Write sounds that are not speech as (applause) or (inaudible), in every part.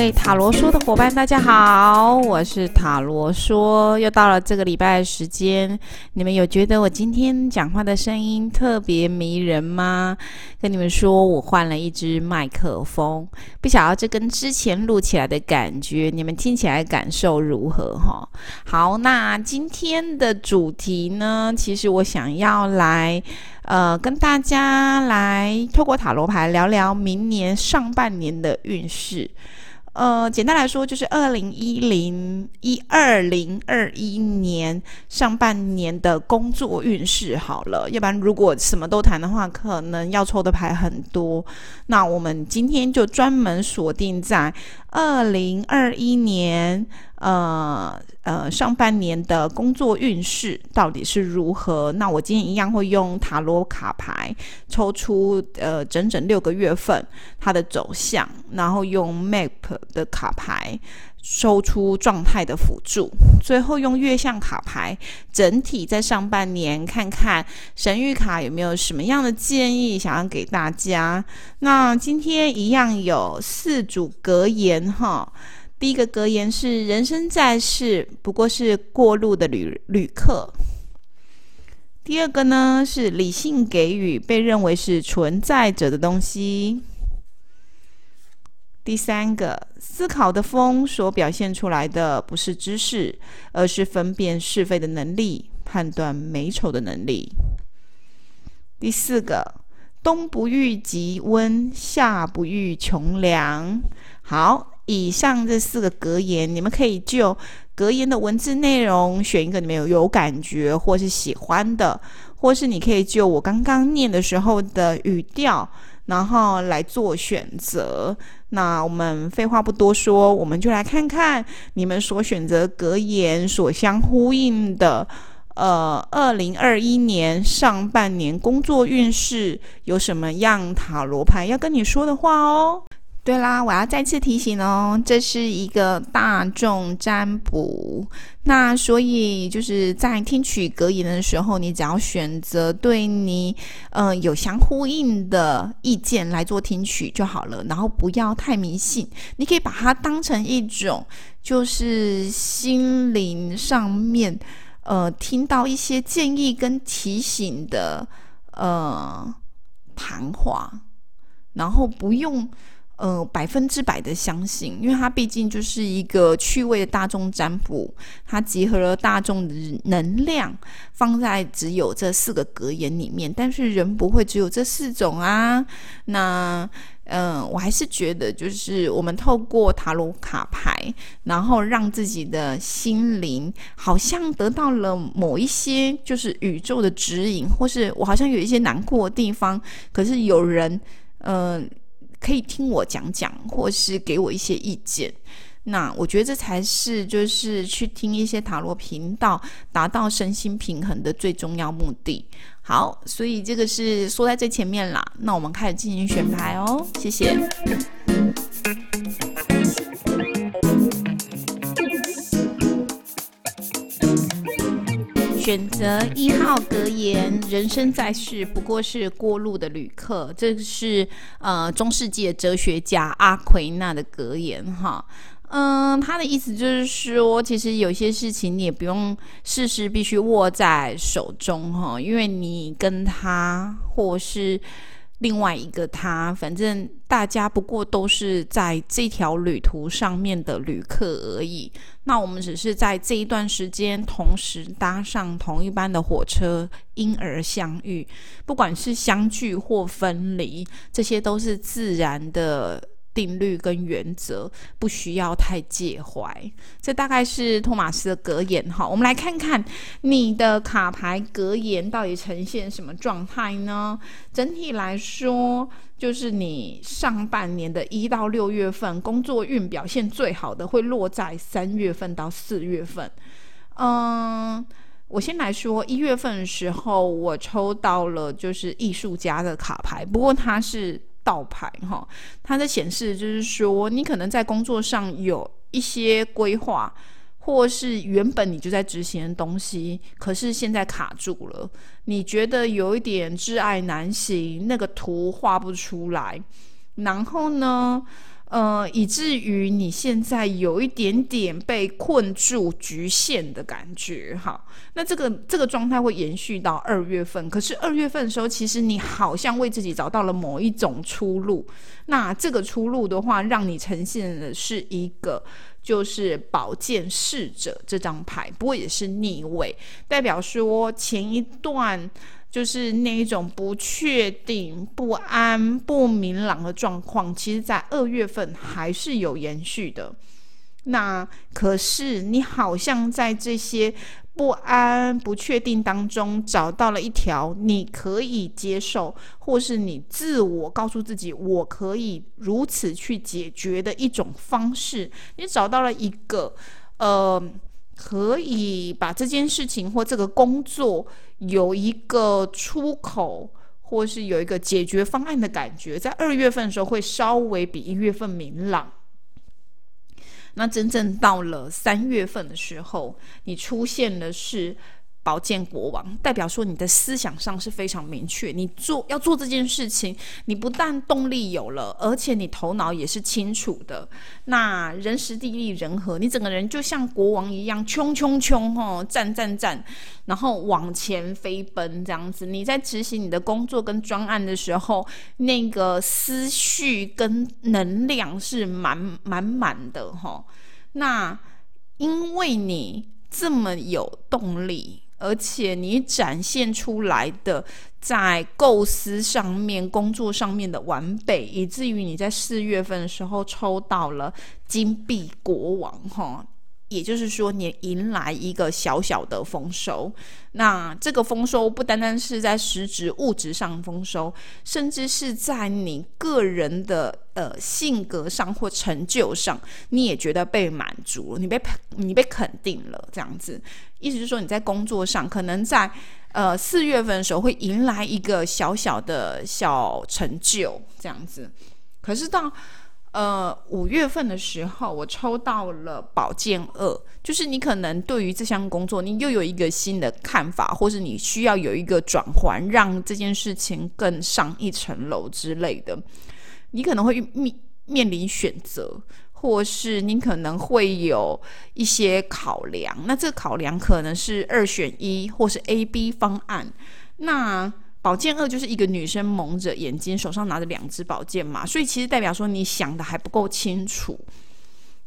位塔罗说的伙伴，大家好，我是塔罗说，又到了这个礼拜的时间，你们有觉得我今天讲话的声音特别迷人吗？跟你们说，我换了一支麦克风，不晓得这跟之前录起来的感觉，你们听起来感受如何？哈，好，那今天的主题呢，其实我想要来。呃，跟大家来透过塔罗牌聊聊明年上半年的运势。呃，简单来说，就是二零一零一二零二一年上半年的工作运势好了。要不然，如果什么都谈的话，可能要抽的牌很多。那我们今天就专门锁定在二零二一年。呃呃，上半年的工作运势到底是如何？那我今天一样会用塔罗卡牌抽出呃整整六个月份它的走向，然后用 Map 的卡牌收出状态的辅助，最后用月相卡牌整体在上半年看看神谕卡有没有什么样的建议想要给大家。那今天一样有四组格言哈。第一个格言是：人生在世不过是过路的旅旅客。第二个呢是理性给予被认为是存在者的东西。第三个，思考的风所表现出来的不是知识，而是分辨是非的能力，判断美丑的能力。第四个，冬不遇极温，夏不遇穷凉。好。以上这四个格言，你们可以就格言的文字内容选一个你们有有感觉或是喜欢的，或是你可以就我刚刚念的时候的语调，然后来做选择。那我们废话不多说，我们就来看看你们所选择格言所相呼应的，呃，二零二一年上半年工作运势有什么样塔罗牌要跟你说的话哦。对啦，我要再次提醒哦，这是一个大众占卜，那所以就是在听取格言的时候，你只要选择对你嗯有相呼应的意见来做听取就好了，然后不要太迷信，你可以把它当成一种就是心灵上面呃听到一些建议跟提醒的呃谈话，然后不用。呃，百分之百的相信，因为它毕竟就是一个趣味的大众占卜，它集合了大众的能量，放在只有这四个格言里面。但是人不会只有这四种啊。那，嗯，我还是觉得，就是我们透过塔罗卡牌，然后让自己的心灵好像得到了某一些，就是宇宙的指引，或是我好像有一些难过的地方，可是有人，嗯。可以听我讲讲，或是给我一些意见。那我觉得这才是就是去听一些塔罗频道，达到身心平衡的最重要目的。好，所以这个是说在最前面啦。那我们开始进行选牌哦，谢谢。选择一号格言：人生在世不过是过路的旅客。这是呃中世纪的哲学家阿奎那的格言哈。嗯，他的意思就是说，其实有些事情你也不用事事必须握在手中哈，因为你跟他或是。另外一个他，反正大家不过都是在这条旅途上面的旅客而已。那我们只是在这一段时间同时搭上同一班的火车，因而相遇。不管是相聚或分离，这些都是自然的。定律跟原则不需要太介怀，这大概是托马斯的格言哈。我们来看看你的卡牌格言到底呈现什么状态呢？整体来说，就是你上半年的一到六月份工作运表现最好的会落在三月份到四月份。嗯，我先来说一月份的时候，我抽到了就是艺术家的卡牌，不过它是。倒牌哈，它在显示就是说，你可能在工作上有一些规划，或是原本你就在执行的东西，可是现在卡住了，你觉得有一点挚爱难行，那个图画不出来。然后呢，呃，以至于你现在有一点点被困住、局限的感觉，哈。那这个这个状态会延续到二月份。可是二月份的时候，其实你好像为自己找到了某一种出路。那这个出路的话，让你呈现的是一个就是宝剑侍者这张牌，不过也是逆位，代表说前一段。就是那一种不确定、不安、不明朗的状况，其实，在二月份还是有延续的。那可是你好像在这些不安、不确定当中，找到了一条你可以接受，或是你自我告诉自己我可以如此去解决的一种方式。你找到了一个，呃。可以把这件事情或这个工作有一个出口，或是有一个解决方案的感觉，在二月份的时候会稍微比一月份明朗。那真正到了三月份的时候，你出现的是。宝剑国王代表说，你的思想上是非常明确，你做要做这件事情，你不但动力有了，而且你头脑也是清楚的。那人时地利人和，你整个人就像国王一样，冲冲冲吼，战战战，然后往前飞奔这样子。你在执行你的工作跟专案的时候，那个思绪跟能量是满满满的哈。那因为你这么有动力。而且你展现出来的在构思上面、工作上面的完备，以至于你在四月份的时候抽到了金币国王，哈。也就是说，你迎来一个小小的丰收。那这个丰收不单单是在实质物质上丰收，甚至是在你个人的呃性格上或成就上，你也觉得被满足了，你被你被肯定了。这样子，意思是说你在工作上可能在呃四月份的时候会迎来一个小小的小成就，这样子。可是到呃，五月份的时候，我抽到了宝剑二，就是你可能对于这项工作，你又有一个新的看法，或是你需要有一个转换，让这件事情更上一层楼之类的。你可能会面面临选择，或是你可能会有一些考量。那这考量可能是二选一，或是 A、B 方案。那宝剑二就是一个女生蒙着眼睛，手上拿着两支宝剑嘛，所以其实代表说你想的还不够清楚，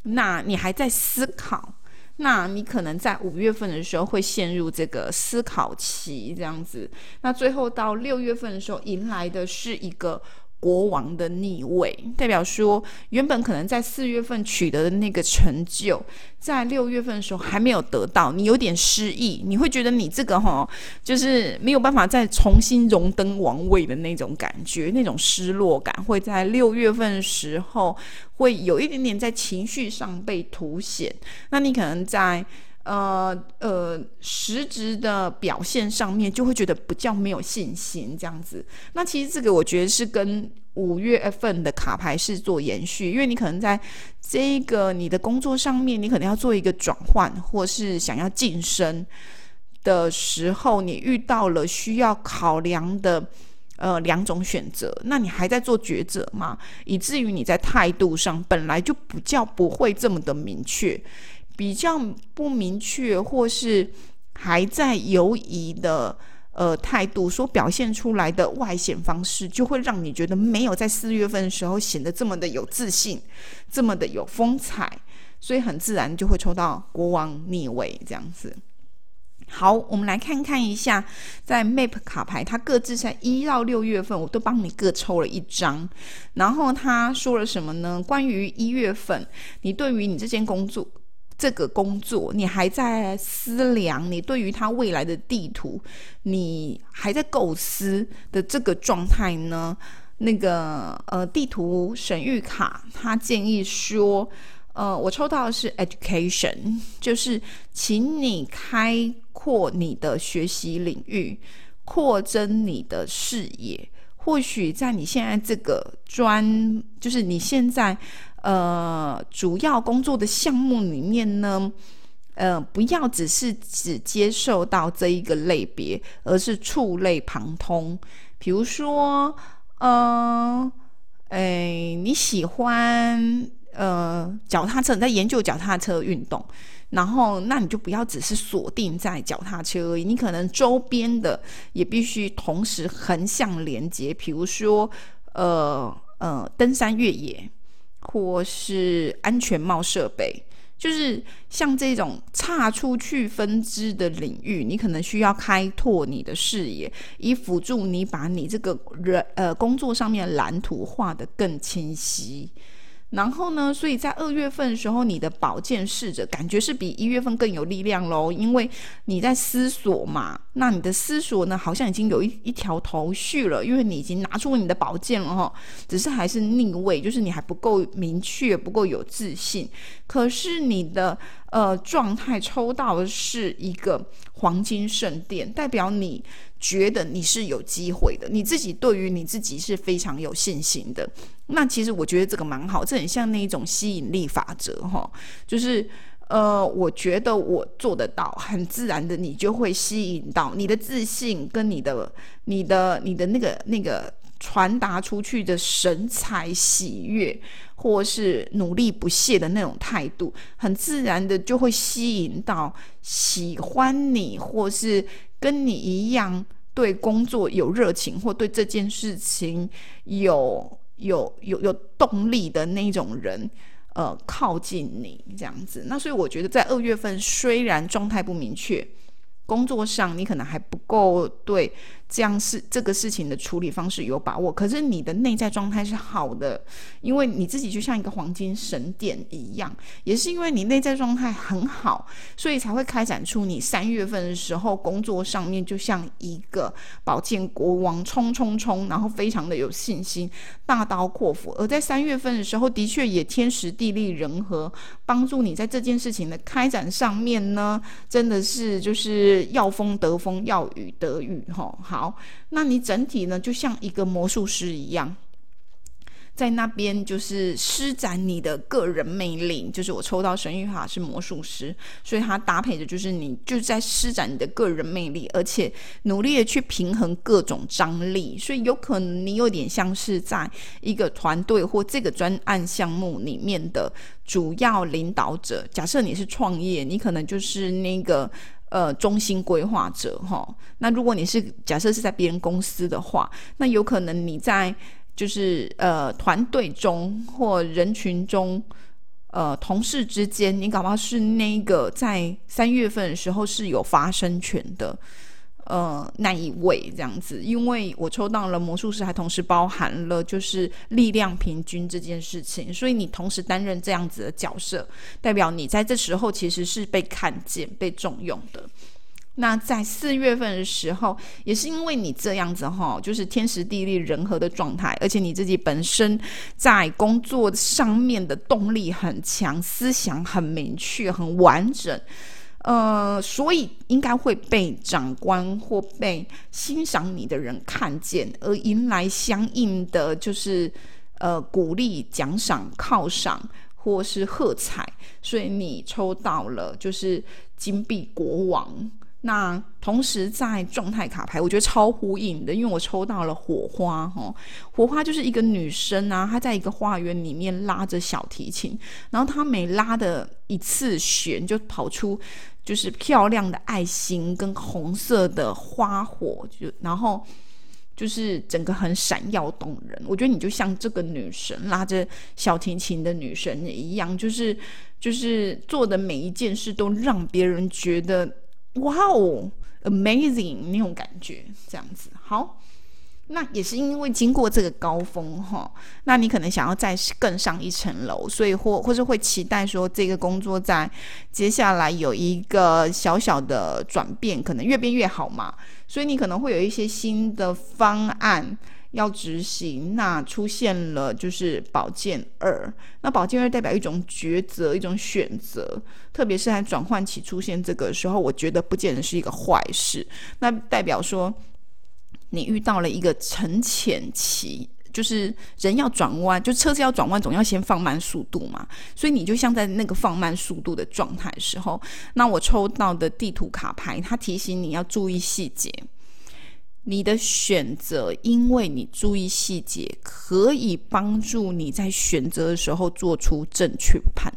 那你还在思考，那你可能在五月份的时候会陷入这个思考期这样子，那最后到六月份的时候迎来的是一个。国王的逆位，代表说原本可能在四月份取得的那个成就，在六月份的时候还没有得到，你有点失意，你会觉得你这个哈，就是没有办法再重新荣登王位的那种感觉，那种失落感会在六月份时候会有一点点在情绪上被凸显。那你可能在。呃呃，实质的表现上面就会觉得比较没有信心这样子。那其实这个我觉得是跟五月份的卡牌是做延续，因为你可能在这个你的工作上面，你可能要做一个转换，或是想要晋升的时候，你遇到了需要考量的呃两种选择，那你还在做抉择嘛？以至于你在态度上本来就比较不会这么的明确。比较不明确，或是还在犹疑的呃态度，所表现出来的外显方式，就会让你觉得没有在四月份的时候显得这么的有自信，这么的有风采，所以很自然就会抽到国王逆位这样子。好，我们来看看一下，在 Map 卡牌，它各自在一到六月份，我都帮你各抽了一张。然后他说了什么呢？关于一月份，你对于你这件工作。这个工作，你还在思量，你对于他未来的地图，你还在构思的这个状态呢？那个呃，地图神谕卡，他建议说，呃，我抽到的是 education，就是请你开阔你的学习领域，扩增你的视野。或许在你现在这个专，就是你现在。呃，主要工作的项目里面呢，呃，不要只是只接受到这一个类别，而是触类旁通。比如说，呃，哎，你喜欢呃脚踏车，你在研究脚踏车运动，然后那你就不要只是锁定在脚踏车而已，你可能周边的也必须同时横向连接，比如说呃呃登山越野，或是安全帽设备。就是像这种差出去分支的领域，你可能需要开拓你的视野，以辅助你把你这个人呃工作上面蓝图画得更清晰。然后呢？所以在二月份的时候，你的宝剑试着感觉是比一月份更有力量喽，因为你在思索嘛。那你的思索呢，好像已经有一一条头绪了，因为你已经拿出你的宝剑了哈，只是还是逆位，就是你还不够明确，不够有自信。可是你的呃状态抽到的是一个黄金圣殿，代表你。觉得你是有机会的，你自己对于你自己是非常有信心的。那其实我觉得这个蛮好，这很像那一种吸引力法则哈，就是呃，我觉得我做得到，很自然的，你就会吸引到你的自信跟你的、你的、你的那个那个传达出去的神采喜悦，或是努力不懈的那种态度，很自然的就会吸引到喜欢你或是。跟你一样对工作有热情，或对这件事情有有有有动力的那种人，呃，靠近你这样子。那所以我觉得，在二月份虽然状态不明确，工作上你可能还不够对。这样是这个事情的处理方式有把握，可是你的内在状态是好的，因为你自己就像一个黄金神殿一样，也是因为你内在状态很好，所以才会开展出你三月份的时候工作上面就像一个宝剑国王冲冲冲，然后非常的有信心，大刀阔斧。而在三月份的时候，的确也天时地利人和，帮助你在这件事情的开展上面呢，真的是就是要风得风，要雨得雨，哈，好。那你整体呢，就像一个魔术师一样，在那边就是施展你的个人魅力。就是我抽到神谕卡是魔术师，所以它搭配的就是你就在施展你的个人魅力，而且努力的去平衡各种张力。所以有可能你有点像是在一个团队或这个专案项目里面的主要领导者。假设你是创业，你可能就是那个。呃，中心规划者哈，那如果你是假设是在别人公司的话，那有可能你在就是呃团队中或人群中，呃同事之间，你搞不好是那个在三月份的时候是有发生权的。呃，那一位这样子，因为我抽到了魔术师，还同时包含了就是力量平均这件事情，所以你同时担任这样子的角色，代表你在这时候其实是被看见、被重用的。那在四月份的时候，也是因为你这样子哈，就是天时地利人和的状态，而且你自己本身在工作上面的动力很强，思想很明确、很完整。呃，所以应该会被长官或被欣赏你的人看见，而迎来相应的就是呃鼓励、奖赏、犒赏或是喝彩。所以你抽到了就是金币国王。那同时在状态卡牌，我觉得超呼应的，因为我抽到了火花哈，火花就是一个女生啊，她在一个花园里面拉着小提琴，然后她每拉的一次弦就跑出就是漂亮的爱心跟红色的花火，就然后就是整个很闪耀动人。我觉得你就像这个女神拉着小提琴的女神一样，就是就是做的每一件事都让别人觉得。哇哦，amazing 那种感觉，这样子好。那也是因为经过这个高峰哈，那你可能想要再更上一层楼，所以或或是会期待说这个工作在接下来有一个小小的转变，可能越变越好嘛。所以你可能会有一些新的方案。要执行，那出现了就是宝剑二，那宝剑二代表一种抉择，一种选择，特别是在转换期出现这个时候，我觉得不见得是一个坏事。那代表说你遇到了一个沉潜期，就是人要转弯，就车子要转弯，总要先放慢速度嘛。所以你就像在那个放慢速度的状态时候，那我抽到的地图卡牌，它提醒你要注意细节。你的选择，因为你注意细节，可以帮助你在选择的时候做出正确判。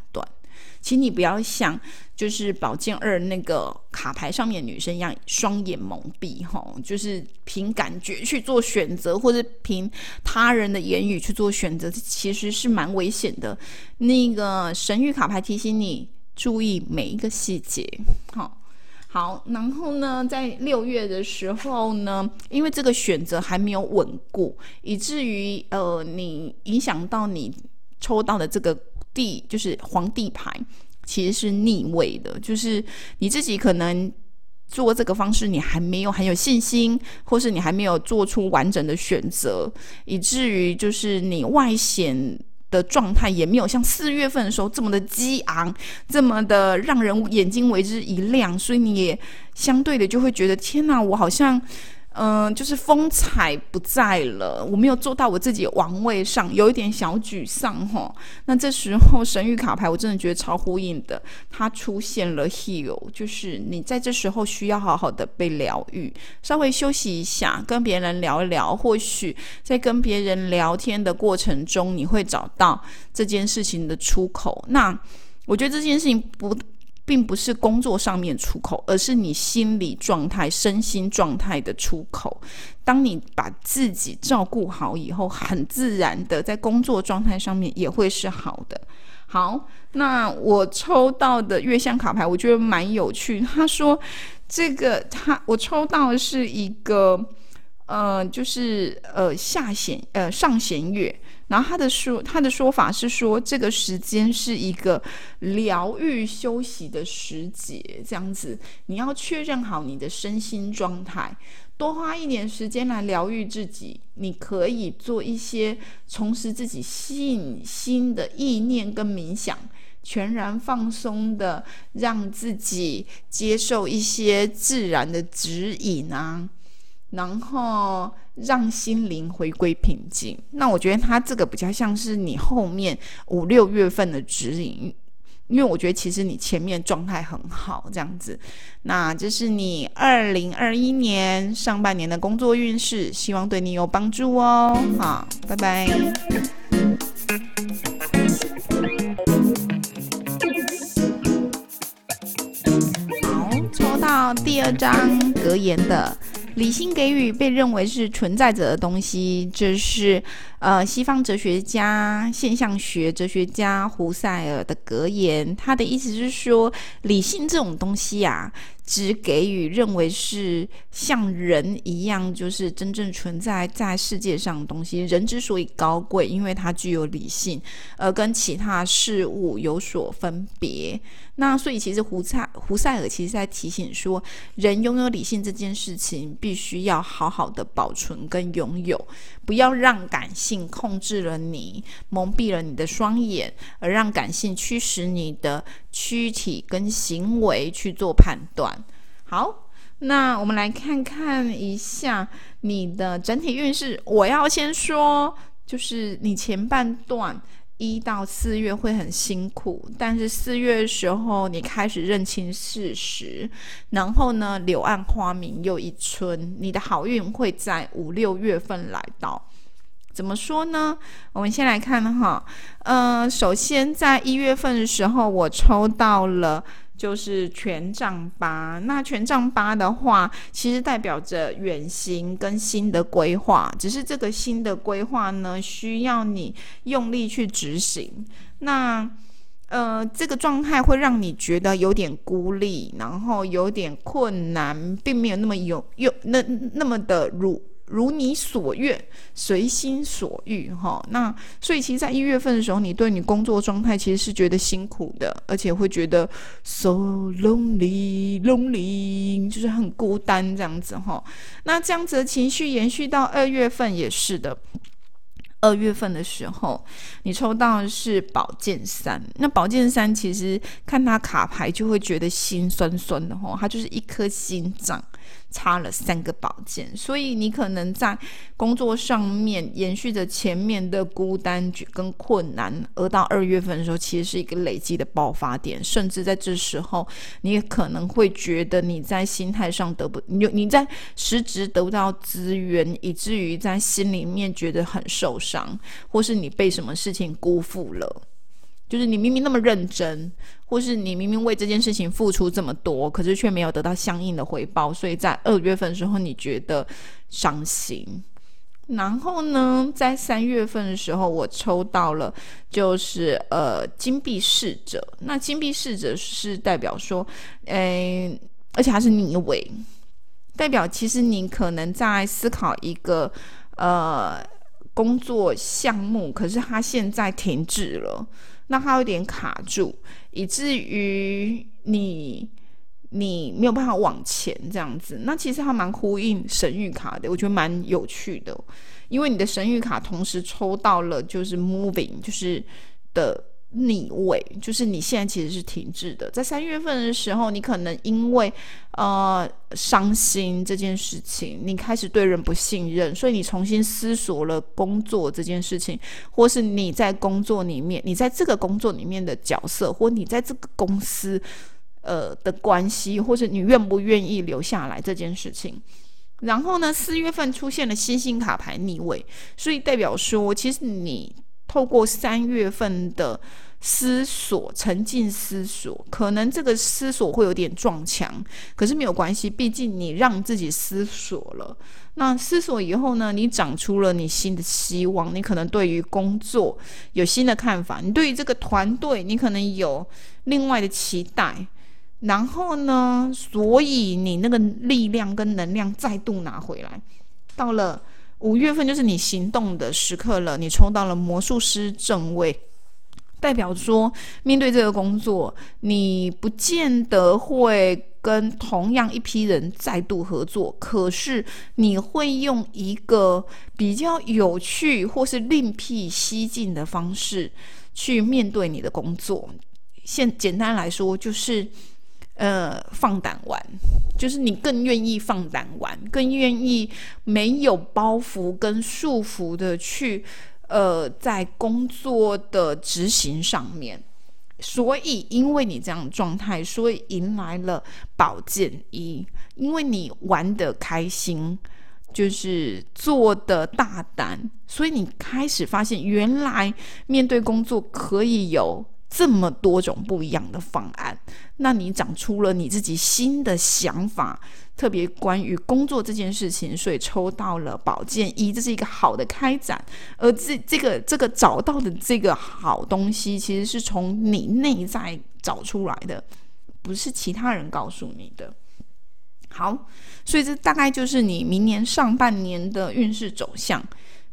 请你不要像就是宝剑二那个卡牌上面女生一样，双眼蒙蔽，哈，就是凭感觉去做选择，或者凭他人的言语去做选择，其实是蛮危险的。那个神谕卡牌提醒你注意每一个细节，好。好，然后呢，在六月的时候呢，因为这个选择还没有稳固，以至于呃，你影响到你抽到的这个地，就是皇帝牌，其实是逆位的，就是你自己可能做这个方式，你还没有很有信心，或是你还没有做出完整的选择，以至于就是你外显。的状态也没有像四月份的时候这么的激昂，这么的让人眼睛为之一亮，所以你也相对的就会觉得天哪，我好像。嗯，就是风采不在了，我没有做到我自己王位上，有一点小沮丧哈。那这时候神谕卡牌，我真的觉得超呼应的，它出现了 heal，就是你在这时候需要好好的被疗愈，稍微休息一下，跟别人聊一聊，或许在跟别人聊天的过程中，你会找到这件事情的出口。那我觉得这件事情不。并不是工作上面出口，而是你心理状态、身心状态的出口。当你把自己照顾好以后，很自然的在工作状态上面也会是好的。好，那我抽到的月相卡牌，我觉得蛮有趣。他说，这个他我抽到的是一个，呃，就是呃下弦呃上弦月。然后他的说，他的说法是说，这个时间是一个疗愈休息的时节，这样子，你要确认好你的身心状态，多花一点时间来疗愈自己。你可以做一些重拾自己信心的意念跟冥想，全然放松的，让自己接受一些自然的指引啊。然后让心灵回归平静。那我觉得它这个比较像是你后面五六月份的指引，因为我觉得其实你前面状态很好，这样子。那这是你二零二一年上半年的工作运势，希望对你有帮助哦。好，拜拜。好，抽到第二张格言的。理性给予被认为是存在着的东西，这是呃西方哲学家、现象学哲学家胡塞尔的格言。他的意思是说，理性这种东西呀。只给予认为是像人一样，就是真正存在在世界上的东西。人之所以高贵，因为它具有理性，而跟其他事物有所分别。那所以，其实胡塞胡塞尔其实在提醒说，人拥有理性这件事情，必须要好好的保存跟拥有，不要让感性控制了你，蒙蔽了你的双眼，而让感性驱使你的。躯体跟行为去做判断。好，那我们来看看一下你的整体运势。我要先说，就是你前半段一到四月会很辛苦，但是四月的时候你开始认清事实，然后呢，柳暗花明又一村，你的好运会在五六月份来到。怎么说呢？我们先来看哈，嗯，首先在一月份的时候，我抽到了就是权杖八。那权杖八的话，其实代表着远行跟新的规划，只是这个新的规划呢，需要你用力去执行。那呃，这个状态会让你觉得有点孤立，然后有点困难，并没有那么有有那那么的如。如你所愿，随心所欲，哈。那所以，其实，在一月份的时候，你对你工作状态其实是觉得辛苦的，而且会觉得 so lonely lonely，就是很孤单这样子，哈。那这样子的情绪延续到二月份也是的。二月份的时候，你抽到的是宝剑三。那宝剑三其实看它卡牌就会觉得心酸酸的，哈。它就是一颗心脏。插了三个宝剑，所以你可能在工作上面延续着前面的孤单跟困难，而到二月份的时候，其实是一个累积的爆发点，甚至在这时候，你也可能会觉得你在心态上得不你你在实质得不到资源，以至于在心里面觉得很受伤，或是你被什么事情辜负了。就是你明明那么认真，或是你明明为这件事情付出这么多，可是却没有得到相应的回报，所以在二月份的时候你觉得伤心。然后呢，在三月份的时候，我抽到了就是呃金币侍者。那金币侍者是代表说，诶，而且还是逆位，代表其实你可能在思考一个呃工作项目，可是它现在停滞了。那它有点卡住，以至于你你没有办法往前这样子。那其实它蛮呼应神谕卡的，我觉得蛮有趣的，因为你的神谕卡同时抽到了就是 moving，就是的。逆位就是你现在其实是停滞的，在三月份的时候，你可能因为呃伤心这件事情，你开始对人不信任，所以你重新思索了工作这件事情，或是你在工作里面，你在这个工作里面的角色，或你在这个公司呃的关系，或者你愿不愿意留下来这件事情。然后呢，四月份出现了星星卡牌逆位，所以代表说，其实你。透过三月份的思索，沉浸思索，可能这个思索会有点撞墙，可是没有关系，毕竟你让自己思索了。那思索以后呢，你长出了你新的希望，你可能对于工作有新的看法，你对于这个团队，你可能有另外的期待。然后呢，所以你那个力量跟能量再度拿回来，到了。五月份就是你行动的时刻了，你抽到了魔术师正位，代表说面对这个工作，你不见得会跟同样一批人再度合作，可是你会用一个比较有趣或是另辟蹊径的方式去面对你的工作。现简单来说就是。呃，放胆玩，就是你更愿意放胆玩，更愿意没有包袱跟束缚的去，呃，在工作的执行上面。所以，因为你这样状态，所以迎来了宝剑一。因为你玩的开心，就是做的大胆，所以你开始发现，原来面对工作可以有。这么多种不一样的方案，那你长出了你自己新的想法，特别关于工作这件事情，所以抽到了宝剑一，这是一个好的开展。而这这个这个找到的这个好东西，其实是从你内在找出来的，不是其他人告诉你的。好，所以这大概就是你明年上半年的运势走向。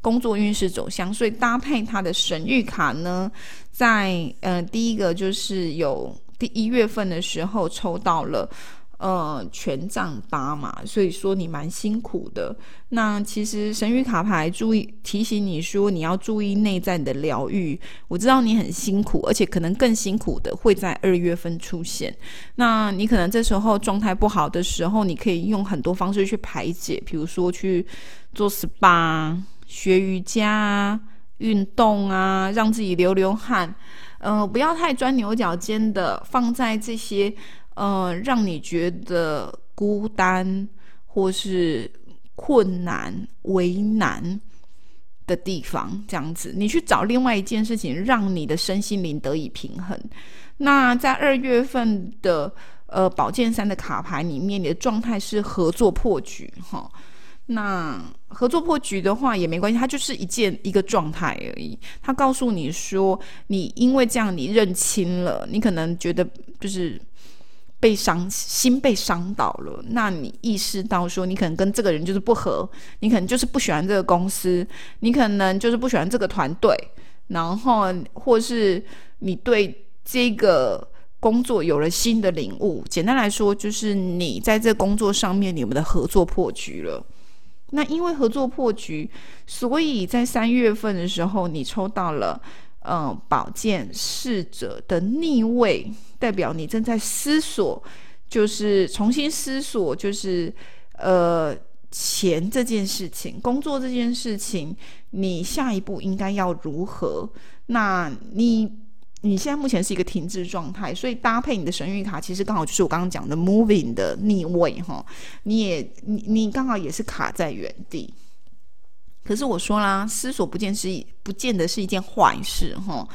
工作运势走向，所以搭配他的神谕卡呢，在呃第一个就是有第一月份的时候抽到了呃权杖八嘛，所以说你蛮辛苦的。那其实神谕卡牌注意提醒你说你要注意内在的疗愈。我知道你很辛苦，而且可能更辛苦的会在二月份出现。那你可能这时候状态不好的时候，你可以用很多方式去排解，比如说去做 SPA。学瑜伽啊、运动啊，让自己流流汗，呃，不要太钻牛角尖的，放在这些呃让你觉得孤单或是困难、为难的地方，这样子，你去找另外一件事情，让你的身心灵得以平衡。那在二月份的呃宝剑三的卡牌里面，你的状态是合作破局，哈。那合作破局的话也没关系，它就是一件一个状态而已。他告诉你说，你因为这样你认清了，你可能觉得就是被伤心被伤到了。那你意识到说，你可能跟这个人就是不合，你可能就是不喜欢这个公司，你可能就是不喜欢这个团队，然后或是你对这个工作有了新的领悟。简单来说，就是你在这工作上面你们的合作破局了。那因为合作破局，所以在三月份的时候，你抽到了，嗯，宝剑侍者的逆位，代表你正在思索，就是重新思索，就是呃，钱这件事情，工作这件事情，你下一步应该要如何？那你你现在目前是一个停滞状态，所以搭配你的神谕卡，其实刚好就是我刚刚讲的 moving 的逆位哈，你也你你刚好也是卡在原地。可是我说啦，思索不见是不见得是一件坏事哈，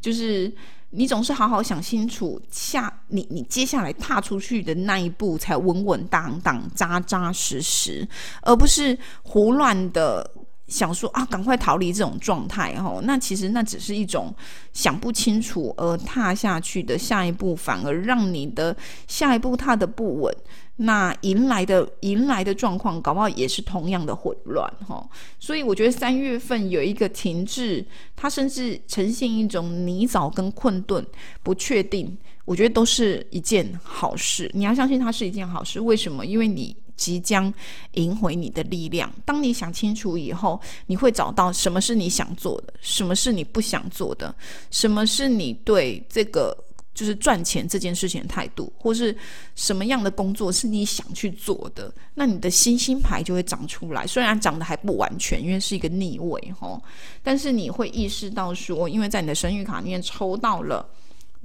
就是你总是好好想清楚下你你接下来踏出去的那一步才稳稳当当、扎扎实实，而不是胡乱的想说啊，赶快逃离这种状态哈。那其实那只是一种想不清楚而踏下去的下一步，反而让你的下一步踏的不稳。那迎来的迎来的状况，搞不好也是同样的混乱哈。所以我觉得三月份有一个停滞，它甚至呈现一种泥沼跟困顿、不确定，我觉得都是一件好事。你要相信它是一件好事，为什么？因为你即将赢回你的力量。当你想清楚以后，你会找到什么是你想做的，什么是你不想做的，什么是你对这个。就是赚钱这件事情的态度，或是什么样的工作是你想去做的，那你的星星牌就会长出来。虽然长得还不完全，因为是一个逆位哈，但是你会意识到说，因为在你的生育卡里面抽到了，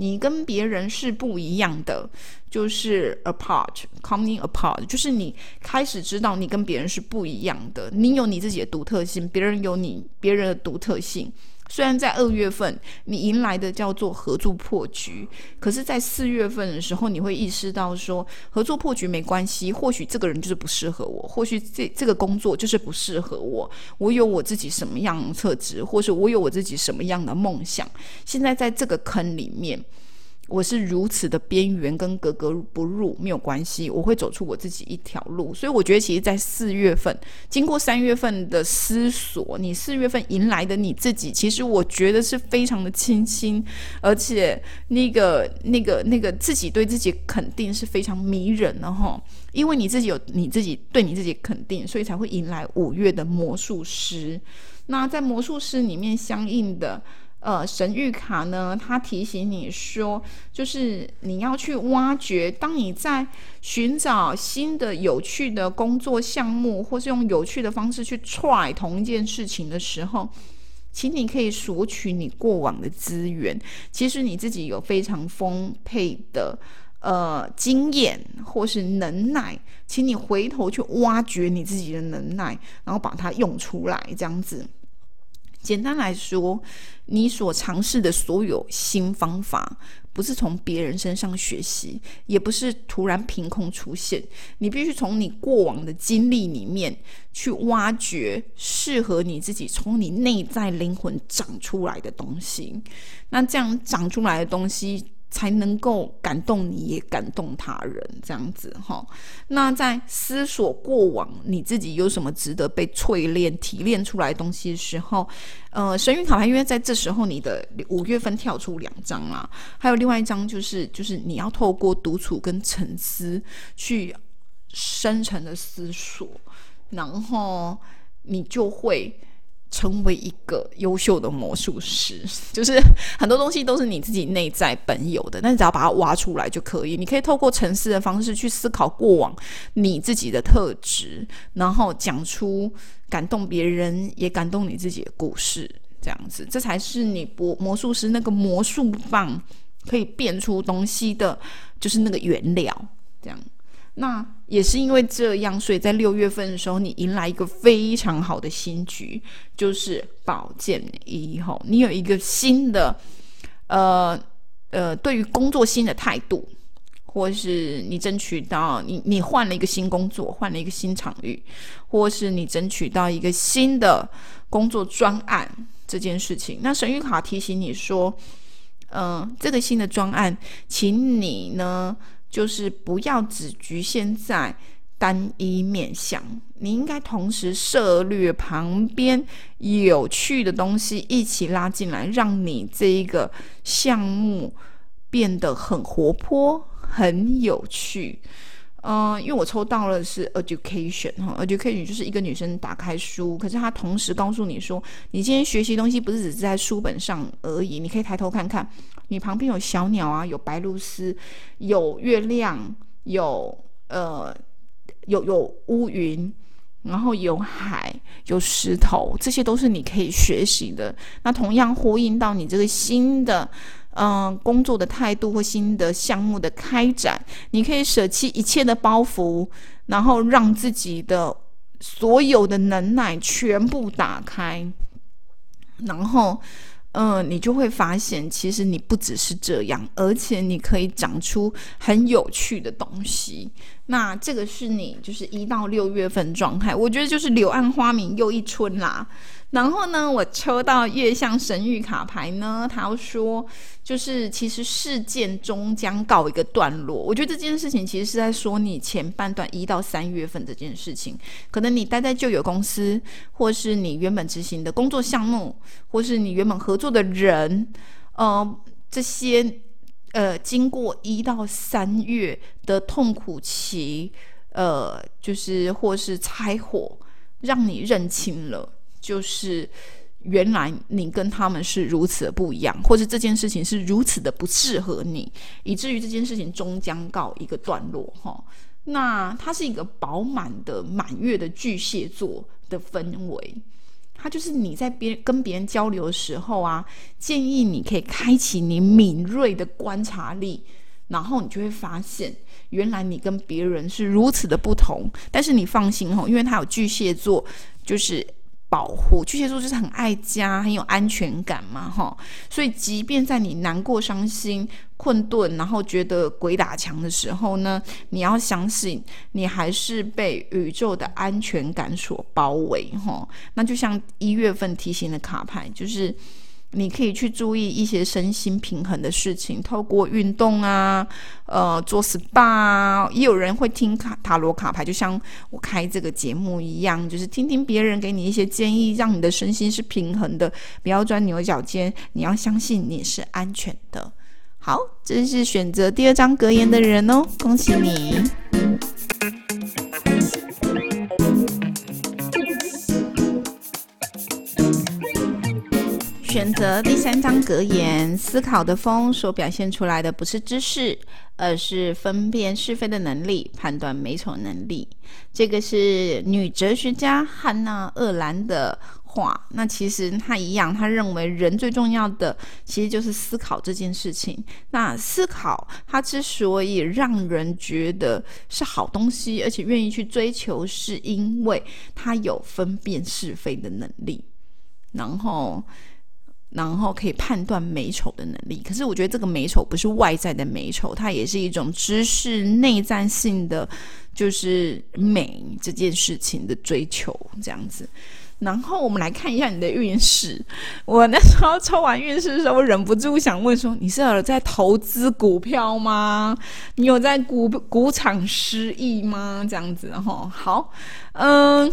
你跟别人是不一样的，就是 apart，coming apart，就是你开始知道你跟别人是不一样的，你有你自己的独特性，别人有你别人的独特性。虽然在二月份你迎来的叫做合作破局，可是，在四月份的时候，你会意识到说合作破局没关系，或许这个人就是不适合我，或许这这个工作就是不适合我，我有我自己什么样的特质，或是我有我自己什么样的梦想，现在在这个坑里面。我是如此的边缘跟格格不入，没有关系，我会走出我自己一条路。所以我觉得，其实，在四月份经过三月份的思索，你四月份迎来的你自己，其实我觉得是非常的清新，而且那个、那个、那个自己对自己肯定是非常迷人的哈。因为你自己有你自己对你自己肯定，所以才会迎来五月的魔术师。那在魔术师里面相应的。呃，神谕卡呢，它提醒你说，就是你要去挖掘。当你在寻找新的有趣的工作项目，或是用有趣的方式去 try 同一件事情的时候，请你可以索取你过往的资源。其实你自己有非常丰沛的呃经验或是能耐，请你回头去挖掘你自己的能耐，然后把它用出来，这样子。简单来说，你所尝试的所有新方法，不是从别人身上学习，也不是突然凭空出现。你必须从你过往的经历里面去挖掘适合你自己，从你内在灵魂长出来的东西。那这样长出来的东西。才能够感动你，也感动他人，这样子哈。那在思索过往你自己有什么值得被淬炼、提炼出来东西的时候，呃，神谕卡牌因为在这时候你的五月份跳出两张啦，还有另外一张就是就是你要透过独处跟沉思去深层的思索，然后你就会。成为一个优秀的魔术师，就是很多东西都是你自己内在本有的，但你只要把它挖出来就可以。你可以透过沉思的方式去思考过往你自己的特质，然后讲出感动别人也感动你自己的故事，这样子，这才是你魔魔术师那个魔术棒可以变出东西的，就是那个原料，这样。那也是因为这样，所以在六月份的时候，你迎来一个非常好的新局，就是保健一吼，你有一个新的，呃呃，对于工作新的态度，或是你争取到你你换了一个新工作，换了一个新场域，或是你争取到一个新的工作专案这件事情，那神谕卡提醒你说，嗯，这个新的专案，请你呢。就是不要只局限在单一面向，你应该同时涉略旁边有趣的东西一起拉进来，让你这一个项目变得很活泼、很有趣。嗯，因为我抽到了是 education 哈，education 就是一个女生打开书，可是她同时告诉你说，你今天学习东西不是只是在书本上而已，你可以抬头看看。你旁边有小鸟啊，有白鹭鸶，有月亮，有呃有有乌云，然后有海，有石头，这些都是你可以学习的。那同样呼应到你这个新的。嗯，工作的态度或新的项目的开展，你可以舍弃一切的包袱，然后让自己的所有的能耐全部打开，然后，嗯，你就会发现，其实你不只是这样，而且你可以长出很有趣的东西。那这个是你就是一到六月份状态，我觉得就是柳暗花明又一春啦。然后呢，我抽到月相神谕卡牌呢，他说就是其实事件终将告一个段落。我觉得这件事情其实是在说你前半段一到三月份这件事情，可能你待在旧有公司，或是你原本执行的工作项目，或是你原本合作的人，呃，这些呃，经过一到三月的痛苦期，呃，就是或是拆伙，让你认清了。就是原来你跟他们是如此的不一样，或者这件事情是如此的不适合你，以至于这件事情终将告一个段落哈。那它是一个饱满的满月的巨蟹座的氛围，它就是你在别跟别人交流的时候啊，建议你可以开启你敏锐的观察力，然后你就会发现，原来你跟别人是如此的不同。但是你放心哈，因为它有巨蟹座，就是。保护巨蟹座就是很爱家，很有安全感嘛，哈。所以，即便在你难过、伤心、困顿，然后觉得鬼打墙的时候呢，你要相信，你还是被宇宙的安全感所包围，哈。那就像一月份提醒的卡牌，就是。你可以去注意一些身心平衡的事情，透过运动啊，呃，做 SPA 啊，也有人会听卡塔罗卡牌，就像我开这个节目一样，就是听听别人给你一些建议，让你的身心是平衡的，不要钻牛角尖。你要相信你是安全的。好，这是选择第二张格言的人哦，恭喜你。选择第三张格言，思考的风所表现出来的不是知识，而是分辨是非的能力、判断美丑能力。这个是女哲学家汉娜·厄兰的话。那其实她一样，她认为人最重要的其实就是思考这件事情。那思考，它之所以让人觉得是好东西，而且愿意去追求，是因为它有分辨是非的能力。然后。然后可以判断美丑的能力，可是我觉得这个美丑不是外在的美丑，它也是一种知识内在性的，就是美这件事情的追求这样子。然后我们来看一下你的运势。我那时候抽完运势的时候，我忍不住想问说：你是有在投资股票吗？你有在股股场失意吗？这样子，然后好，嗯。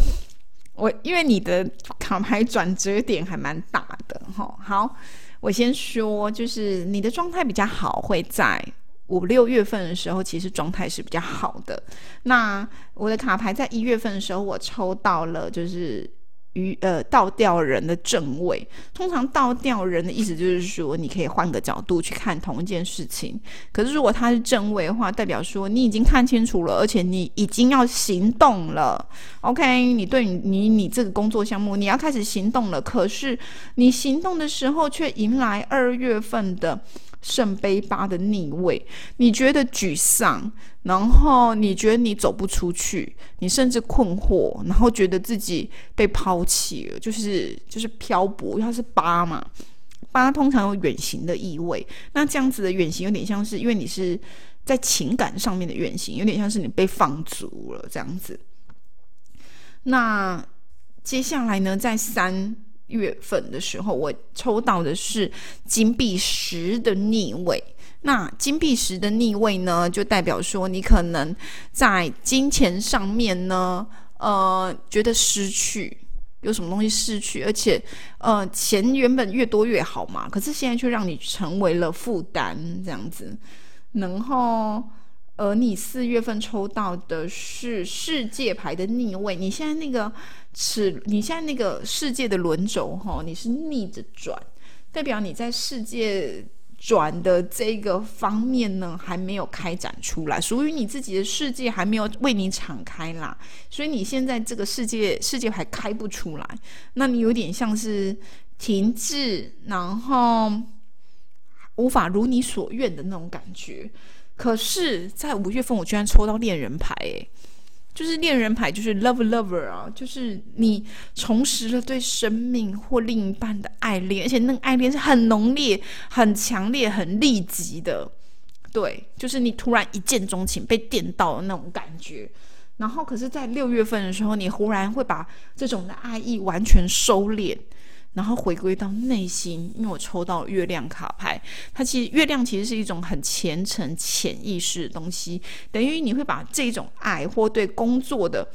我因为你的卡牌转折点还蛮大的哈，好，我先说，就是你的状态比较好，会在五六月份的时候，其实状态是比较好的。那我的卡牌在一月份的时候，我抽到了就是。于呃倒吊人的正位，通常倒吊人的意思就是说，你可以换个角度去看同一件事情。可是如果他是正位的话，代表说你已经看清楚了，而且你已经要行动了。OK，你对你你你这个工作项目，你要开始行动了。可是你行动的时候，却迎来二月份的。圣杯八的逆位，你觉得沮丧，然后你觉得你走不出去，你甚至困惑，然后觉得自己被抛弃了，就是就是漂泊。因为它是八嘛，八通常有远行的意味。那这样子的远行有点像是，因为你是在情感上面的远行，有点像是你被放逐了这样子。那接下来呢，在三。月份的时候，我抽到的是金币十的逆位。那金币十的逆位呢，就代表说你可能在金钱上面呢，呃，觉得失去有什么东西失去，而且呃，钱原本越多越好嘛，可是现在却让你成为了负担这样子。然后，而你四月份抽到的是世界牌的逆位，你现在那个。是，你现在那个世界的轮轴哈，你是逆着转，代表你在世界转的这个方面呢，还没有开展出来，属于你自己的世界还没有为你敞开啦，所以你现在这个世界世界还开不出来，那你有点像是停滞，然后无法如你所愿的那种感觉。可是，在五月份，我居然抽到恋人牌，诶，就是恋人牌，就是 love lover 啊，就是你重拾了对生命或另一半的爱恋，而且那个爱恋是很浓烈、很强烈、很立即的，对，就是你突然一见钟情、被电到的那种感觉。然后，可是，在六月份的时候，你忽然会把这种的爱意完全收敛。然后回归到内心，因为我抽到月亮卡牌，它其实月亮其实是一种很虔诚、潜意识的东西，等于你会把这种爱或对工作的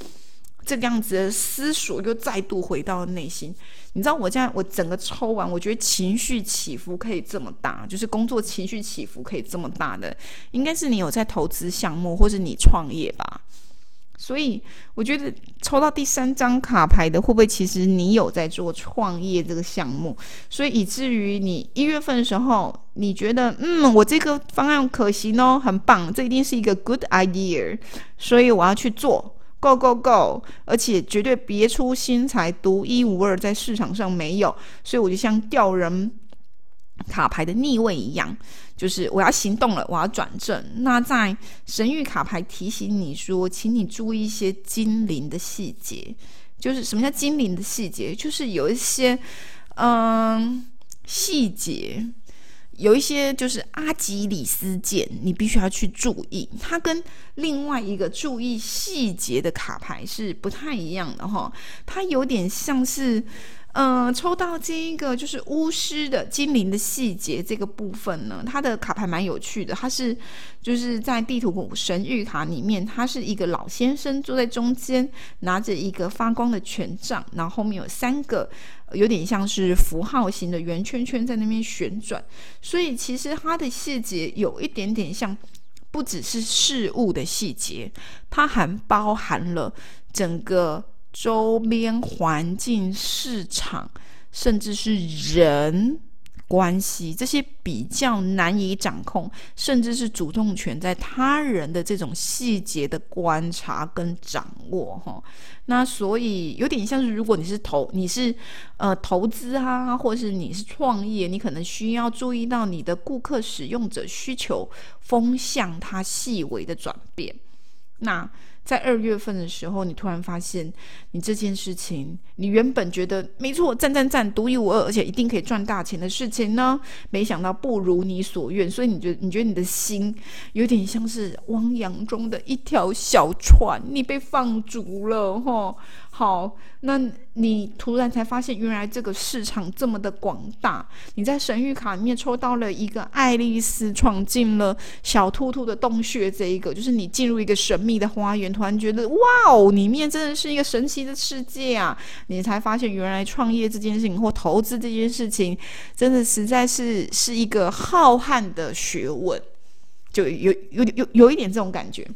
这个样子的思索，又再度回到内心。你知道，我这样我整个抽完，我觉得情绪起伏可以这么大，就是工作情绪起伏可以这么大的，应该是你有在投资项目，或是你创业吧。所以我觉得抽到第三张卡牌的，会不会其实你有在做创业这个项目？所以以至于你一月份的时候，你觉得嗯，我这个方案可行哦，很棒，这一定是一个 good idea，所以我要去做，go go go，而且绝对别出心裁，独一无二，在市场上没有，所以我就像吊人卡牌的逆位一样。就是我要行动了，我要转正。那在神谕卡牌提醒你说，请你注意一些精灵的细节。就是什么叫精灵的细节？就是有一些嗯细节，有一些就是阿基里斯腱，你必须要去注意。它跟另外一个注意细节的卡牌是不太一样的哈。它有点像是。嗯，抽到这一个就是巫师的精灵的细节这个部分呢，它的卡牌蛮有趣的。它是就是在地图神谕卡里面，它是一个老先生坐在中间，拿着一个发光的权杖，然后后面有三个有点像是符号型的圆圈圈在那边旋转。所以其实它的细节有一点点像，不只是事物的细节，它还包含了整个。周边环境、市场，甚至是人关系，这些比较难以掌控，甚至是主动权在他人的这种细节的观察跟掌握，哈。那所以有点像是，如果你是投，你是呃投资啊，或是你是创业，你可能需要注意到你的顾客、使用者需求风向它细微的转变。那在二月份的时候，你突然发现，你这件事情，你原本觉得没错，赞赞赞，独一无二，而且一定可以赚大钱的事情呢，没想到不如你所愿，所以你觉得，你觉得你的心有点像是汪洋中的一条小船，你被放逐了，哈。好，那你突然才发现，原来这个市场这么的广大。你在神谕卡里面抽到了一个爱丽丝闯进了小兔兔的洞穴，这一个就是你进入一个神秘的花园，突然觉得哇哦，里面真的是一个神奇的世界啊！你才发现，原来创业这件事情或投资这件事情，真的实在是是一个浩瀚的学问，就有有有有一点这种感觉。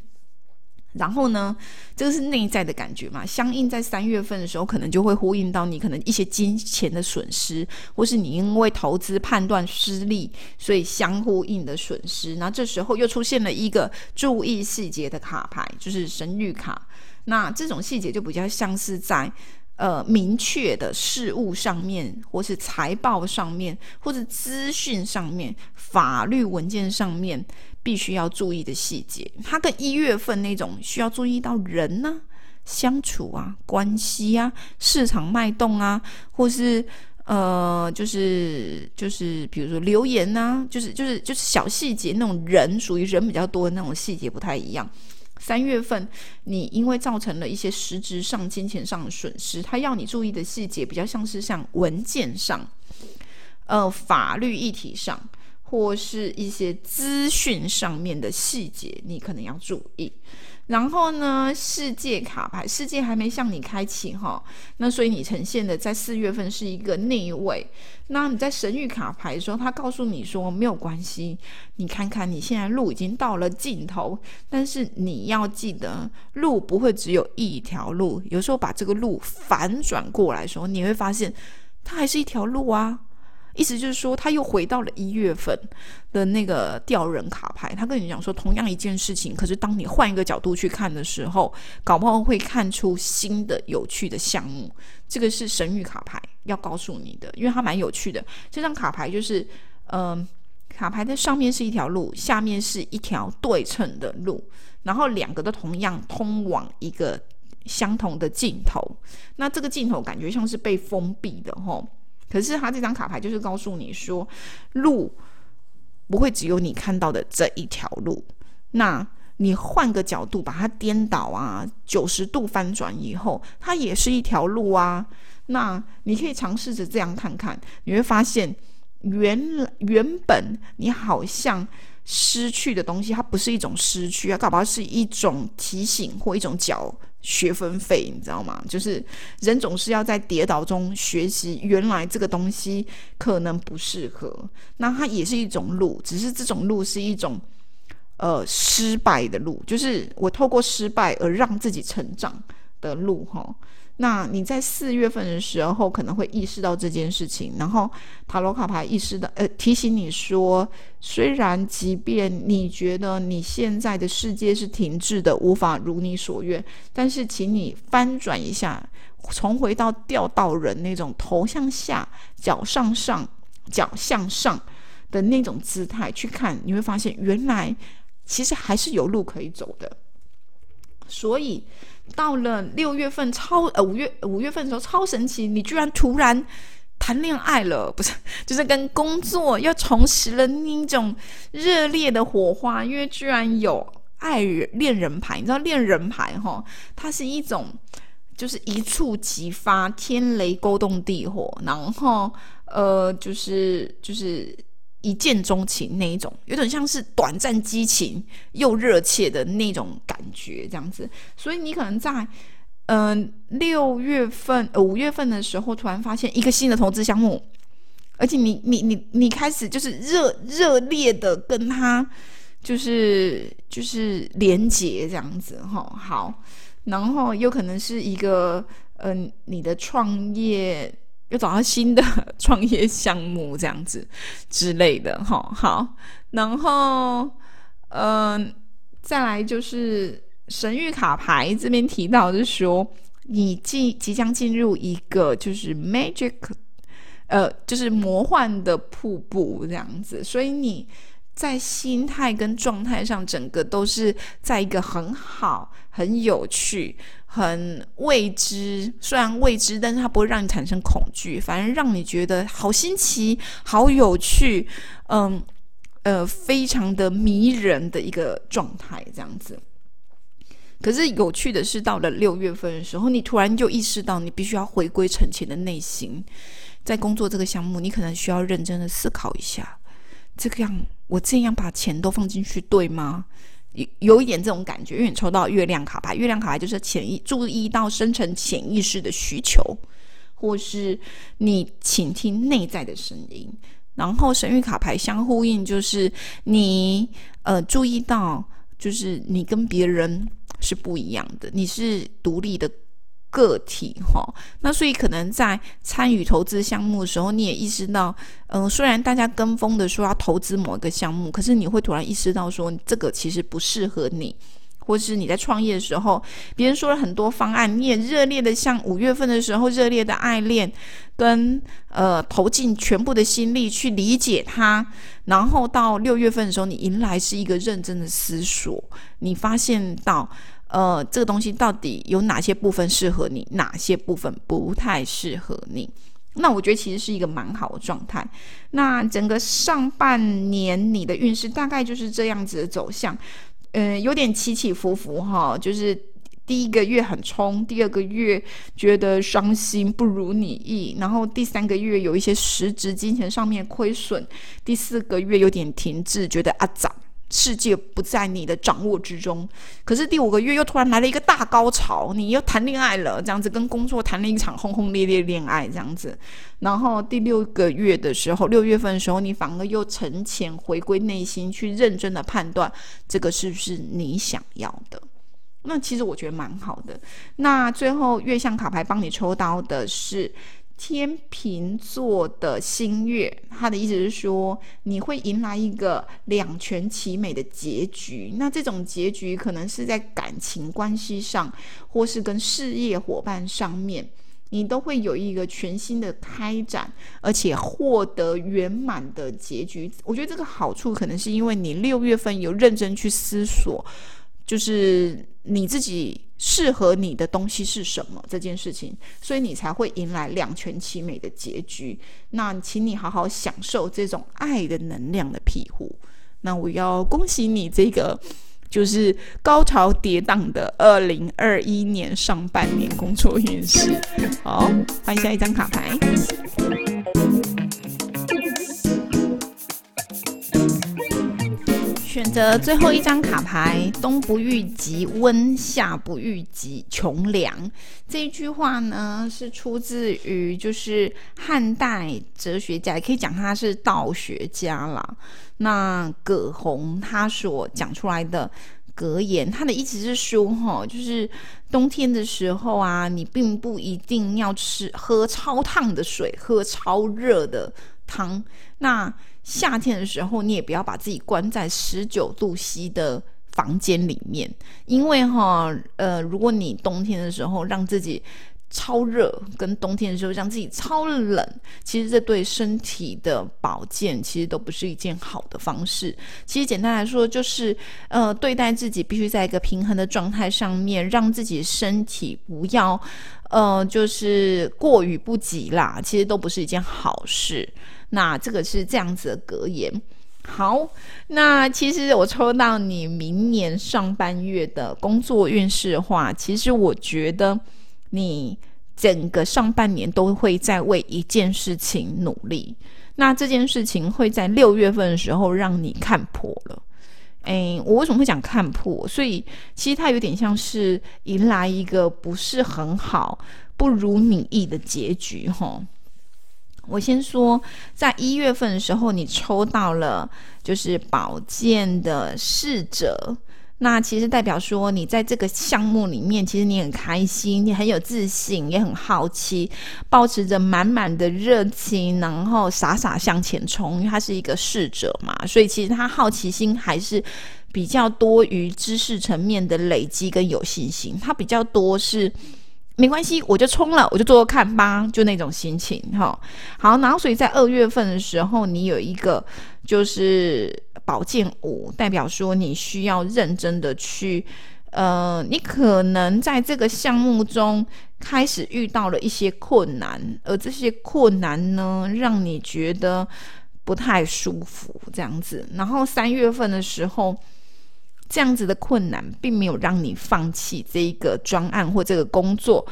然后呢，这个是内在的感觉嘛？相应在三月份的时候，可能就会呼应到你可能一些金钱的损失，或是你因为投资判断失利，所以相呼应的损失。那这时候又出现了一个注意细节的卡牌，就是神谕卡。那这种细节就比较像是在呃明确的事物上面，或是财报上面，或者资讯上面、法律文件上面。必须要注意的细节，它跟一月份那种需要注意到人呢相处啊、关系啊、市场脉动啊，或是呃，就是就是比如说留言呐，就是就是就是小细节那种人属于人比较多的那种细节不太一样。三月份你因为造成了一些实质上金钱上的损失，他要你注意的细节比较像是像文件上、呃法律议题上。或是一些资讯上面的细节，你可能要注意。然后呢，世界卡牌，世界还没向你开启哈，那所以你呈现的在四月份是一个逆位。那你在神谕卡牌的时候，他告诉你说没有关系，你看看你现在路已经到了尽头，但是你要记得，路不会只有一条路，有时候把这个路反转过来的时候，你会发现它还是一条路啊。意思就是说，他又回到了一月份的那个吊人卡牌。他跟你讲说，同样一件事情，可是当你换一个角度去看的时候，搞不好会看出新的有趣的项目。这个是神谕卡牌要告诉你的，因为它蛮有趣的。这张卡牌就是，嗯，卡牌的上面是一条路，下面是一条对称的路，然后两个都同样通往一个相同的尽头。那这个尽头感觉像是被封闭的，吼。可是他这张卡牌就是告诉你说，路不会只有你看到的这一条路。那你换个角度把它颠倒啊，九十度翻转以后，它也是一条路啊。那你可以尝试着这样看看，你会发现，原原本你好像失去的东西，它不是一种失去啊，搞不好是一种提醒或一种教。学分费，你知道吗？就是人总是要在跌倒中学习，原来这个东西可能不适合。那它也是一种路，只是这种路是一种呃失败的路，就是我透过失败而让自己成长的路，哈。那你在四月份的时候可能会意识到这件事情，然后塔罗卡牌意识到，呃，提醒你说，虽然即便你觉得你现在的世界是停滞的，无法如你所愿，但是请你翻转一下，重回到钓到人那种头向下、脚向上、脚向上的那种姿态去看，你会发现原来其实还是有路可以走的，所以。到了六月份超呃五月五月份的时候超神奇，你居然突然谈恋爱了，不是 (laughs) 就是跟工作又重拾了那种热烈的火花，因为居然有爱人恋人牌，你知道恋人牌哈，它是一种就是一触即发，天雷勾动地火，然后呃就是就是。一见钟情那一种，有点像是短暂激情又热切的那种感觉，这样子。所以你可能在嗯六月份、五月份的时候，突然发现一个新的投资项目，而且你你你你开始就是热热烈的跟他就是就是连接这样子哈。好，然后有可能是一个嗯你的创业。又找到新的创业项目，这样子之类的，哈，好，然后，嗯，再来就是神谕卡牌这边提到，是说你即即将进入一个就是 magic，呃，就是魔幻的瀑布这样子，所以你。在心态跟状态上，整个都是在一个很好、很有趣、很未知。虽然未知，但是它不会让你产生恐惧，反而让你觉得好新奇、好有趣，嗯，呃，非常的迷人的一个状态，这样子。可是有趣的是，到了六月份的时候，你突然就意识到，你必须要回归沉潜的内心，在工作这个项目，你可能需要认真的思考一下。这个样，我这样把钱都放进去，对吗？有有一点这种感觉，因为你抽到月亮卡牌，月亮卡牌就是潜意注意到深层潜意识的需求，或是你倾听内在的声音。然后神谕卡牌相呼应，就是你呃注意到，就是你跟别人是不一样的，你是独立的。个体哈，那所以可能在参与投资项目的时候，你也意识到，嗯，虽然大家跟风的说要投资某一个项目，可是你会突然意识到说，这个其实不适合你，或是你在创业的时候，别人说了很多方案，你也热烈的像五月份的时候热烈的爱恋，跟呃投进全部的心力去理解它，然后到六月份的时候，你迎来是一个认真的思索，你发现到。呃，这个东西到底有哪些部分适合你，哪些部分不太适合你？那我觉得其实是一个蛮好的状态。那整个上半年你的运势大概就是这样子的走向，嗯，有点起起伏伏哈。就是第一个月很冲，第二个月觉得伤心不如你意，然后第三个月有一些实质金钱上面亏损，第四个月有点停滞，觉得啊涨。世界不在你的掌握之中，可是第五个月又突然来了一个大高潮，你又谈恋爱了，这样子跟工作谈了一场轰轰烈烈恋爱，这样子。然后第六个月的时候，六月份的时候，你反而又沉潜回归内心，去认真的判断这个是不是你想要的。那其实我觉得蛮好的。那最后月相卡牌帮你抽到的是天平座的新月，他的意思是说，你会迎来一个两全其美的结局。那这种结局可能是在感情关系上，或是跟事业伙伴上面。你都会有一个全新的开展，而且获得圆满的结局。我觉得这个好处可能是因为你六月份有认真去思索，就是你自己适合你的东西是什么这件事情，所以你才会迎来两全其美的结局。那请你好好享受这种爱的能量的庇护。那我要恭喜你这个。就是高潮跌宕的二零二一年上半年工作运势。好，换下一张卡牌。选择最后一张卡牌，冬不遇极温，夏不遇极穷凉。这一句话呢，是出自于就是汉代哲学家，也可以讲他是道学家啦。那葛洪他所讲出来的格言，他的意思是说，哈，就是冬天的时候啊，你并不一定要吃喝超烫的水，喝超热的汤。那夏天的时候，你也不要把自己关在十九度 C 的房间里面，因为哈，呃，如果你冬天的时候让自己超热，跟冬天的时候让自己超冷，其实这对身体的保健其实都不是一件好的方式。其实简单来说，就是呃，对待自己必须在一个平衡的状态上面，让自己身体不要呃，就是过于不及啦，其实都不是一件好事。那这个是这样子的格言。好，那其实我抽到你明年上半月的工作运势的话，其实我觉得你整个上半年都会在为一件事情努力。那这件事情会在六月份的时候让你看破了。哎，我为什么会讲看破？所以其实它有点像是迎来一个不是很好、不如你意的结局，哈。我先说，在一月份的时候，你抽到了就是宝剑的侍者，那其实代表说你在这个项目里面，其实你很开心，你很有自信，也很好奇，保持着满满的热情，然后傻傻向前冲。因为他是一个侍者嘛，所以其实他好奇心还是比较多于知识层面的累积跟有信心，他比较多是。没关系，我就冲了，我就做做看吧，就那种心情哈。好，然后所以在二月份的时候，你有一个就是宝剑五，代表说你需要认真的去，呃，你可能在这个项目中开始遇到了一些困难，而这些困难呢，让你觉得不太舒服这样子。然后三月份的时候。这样子的困难，并没有让你放弃这一个专案或这个工作，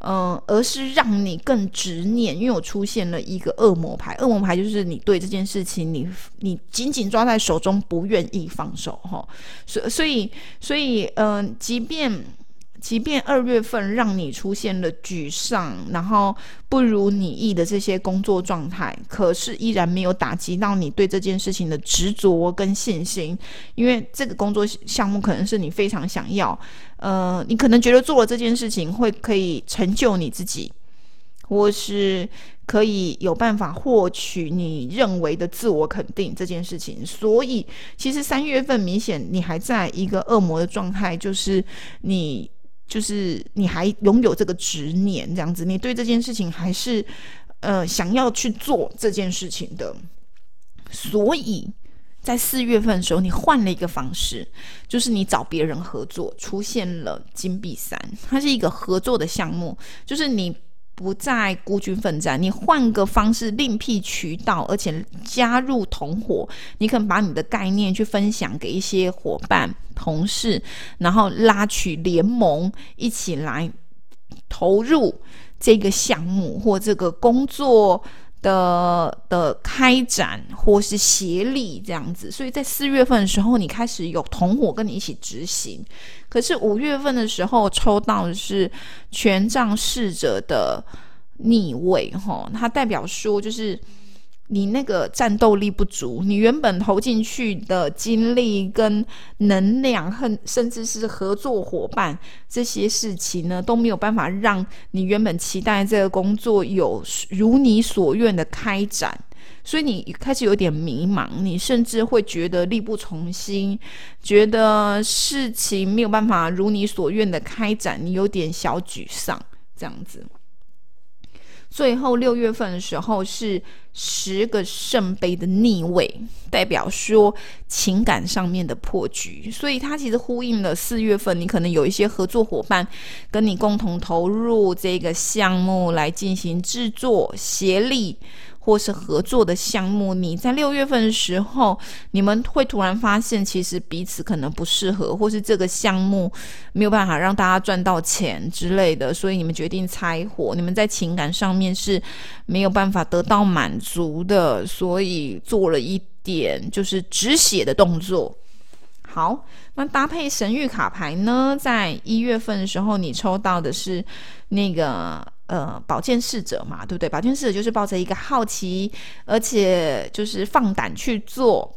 嗯，而是让你更执念。因为我出现了一个恶魔牌，恶魔牌就是你对这件事情，你你紧紧抓在手中，不愿意放手，哈。所所以所以，嗯，即便。即便二月份让你出现了沮丧，然后不如你意的这些工作状态，可是依然没有打击到你对这件事情的执着跟信心，因为这个工作项目可能是你非常想要，呃，你可能觉得做了这件事情会可以成就你自己，或是可以有办法获取你认为的自我肯定这件事情，所以其实三月份明显你还在一个恶魔的状态，就是你。就是你还拥有这个执念，这样子，你对这件事情还是呃想要去做这件事情的，所以在四月份的时候，你换了一个方式，就是你找别人合作，出现了金币三，它是一个合作的项目，就是你。不再孤军奋战，你换个方式另辟渠道，而且加入同伙，你可能把你的概念去分享给一些伙伴、同事，然后拉取联盟，一起来投入这个项目或这个工作。的的开展或是协力这样子，所以在四月份的时候，你开始有同伙跟你一起执行。可是五月份的时候抽到的是权杖侍者的逆位，哈，它代表说就是你那个战斗力不足，你原本投进去的精力跟能量，和甚至是合作伙伴这些事情呢，都没有办法让你原本期待这个工作有如你所愿的开展，所以你开始有点迷茫，你甚至会觉得力不从心，觉得事情没有办法如你所愿的开展，你有点小沮丧，这样子。最后六月份的时候是十个圣杯的逆位，代表说情感上面的破局，所以它其实呼应了四月份你可能有一些合作伙伴跟你共同投入这个项目来进行制作协力。或是合作的项目，你在六月份的时候，你们会突然发现，其实彼此可能不适合，或是这个项目没有办法让大家赚到钱之类的，所以你们决定拆伙。你们在情感上面是没有办法得到满足的，所以做了一点就是止血的动作。好，那搭配神谕卡牌呢，在一月份的时候，你抽到的是那个。呃，保健侍者嘛，对不对？保健侍者就是抱着一个好奇，而且就是放胆去做，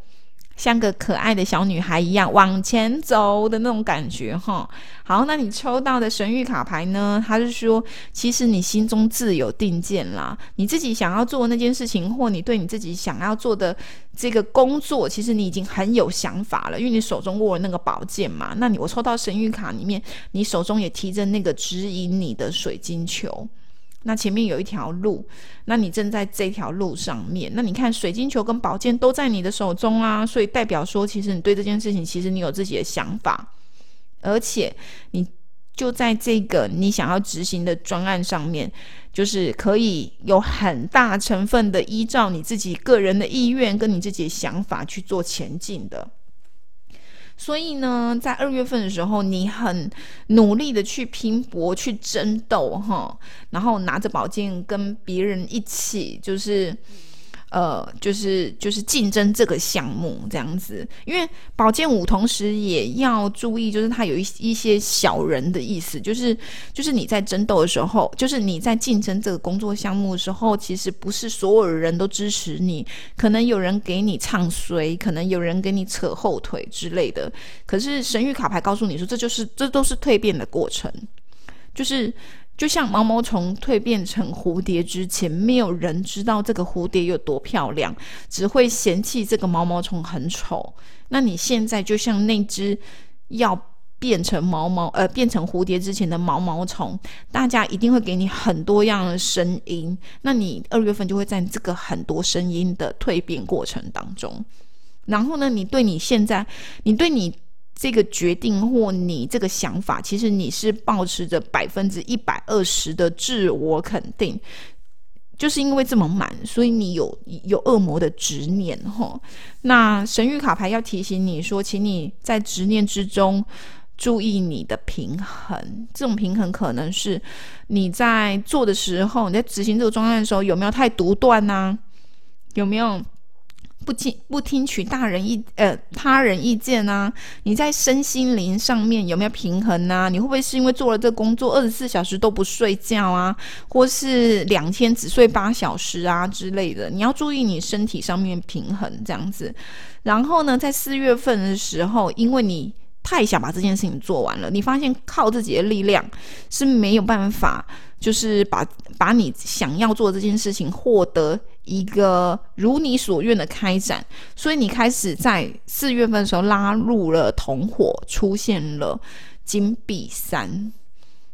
像个可爱的小女孩一样往前走的那种感觉哈。好，那你抽到的神谕卡牌呢？它是说，其实你心中自有定见啦，你自己想要做那件事情，或你对你自己想要做的这个工作，其实你已经很有想法了，因为你手中握了那个宝剑嘛。那你我抽到神谕卡里面，你手中也提着那个指引你的水晶球。那前面有一条路，那你正在这条路上面。那你看，水晶球跟宝剑都在你的手中啊，所以代表说，其实你对这件事情，其实你有自己的想法，而且你就在这个你想要执行的专案上面，就是可以有很大成分的依照你自己个人的意愿跟你自己的想法去做前进的。所以呢，在二月份的时候，你很努力的去拼搏、去争斗，哈，然后拿着宝剑跟别人一起，就是。呃，就是就是竞争这个项目这样子，因为宝剑五同时也要注意，就是它有一一些小人的意思，就是就是你在争斗的时候，就是你在竞争这个工作项目的时候，其实不是所有人都支持你，可能有人给你唱衰，可能有人给你扯后腿之类的。可是神谕卡牌告诉你说，这就是这都是蜕变的过程，就是。就像毛毛虫蜕变成蝴蝶之前，没有人知道这个蝴蝶有多漂亮，只会嫌弃这个毛毛虫很丑。那你现在就像那只要变成毛毛呃变成蝴蝶之前的毛毛虫，大家一定会给你很多样的声音。那你二月份就会在这个很多声音的蜕变过程当中，然后呢，你对你现在，你对你。这个决定或你这个想法，其实你是保持着百分之一百二十的自我肯定，就是因为这么满，所以你有有恶魔的执念哈。那神谕卡牌要提醒你说，请你在执念之中注意你的平衡。这种平衡可能是你在做的时候，你在执行这个专案的时候，有没有太独断呢？有没有？不听不听取大人意呃他人意见呢？你在身心灵上面有没有平衡呢？你会不会是因为做了这工作二十四小时都不睡觉啊，或是两天只睡八小时啊之类的？你要注意你身体上面平衡这样子。然后呢，在四月份的时候，因为你太想把这件事情做完了，你发现靠自己的力量是没有办法。就是把把你想要做这件事情获得一个如你所愿的开展，所以你开始在四月份的时候拉入了同伙，出现了金币三。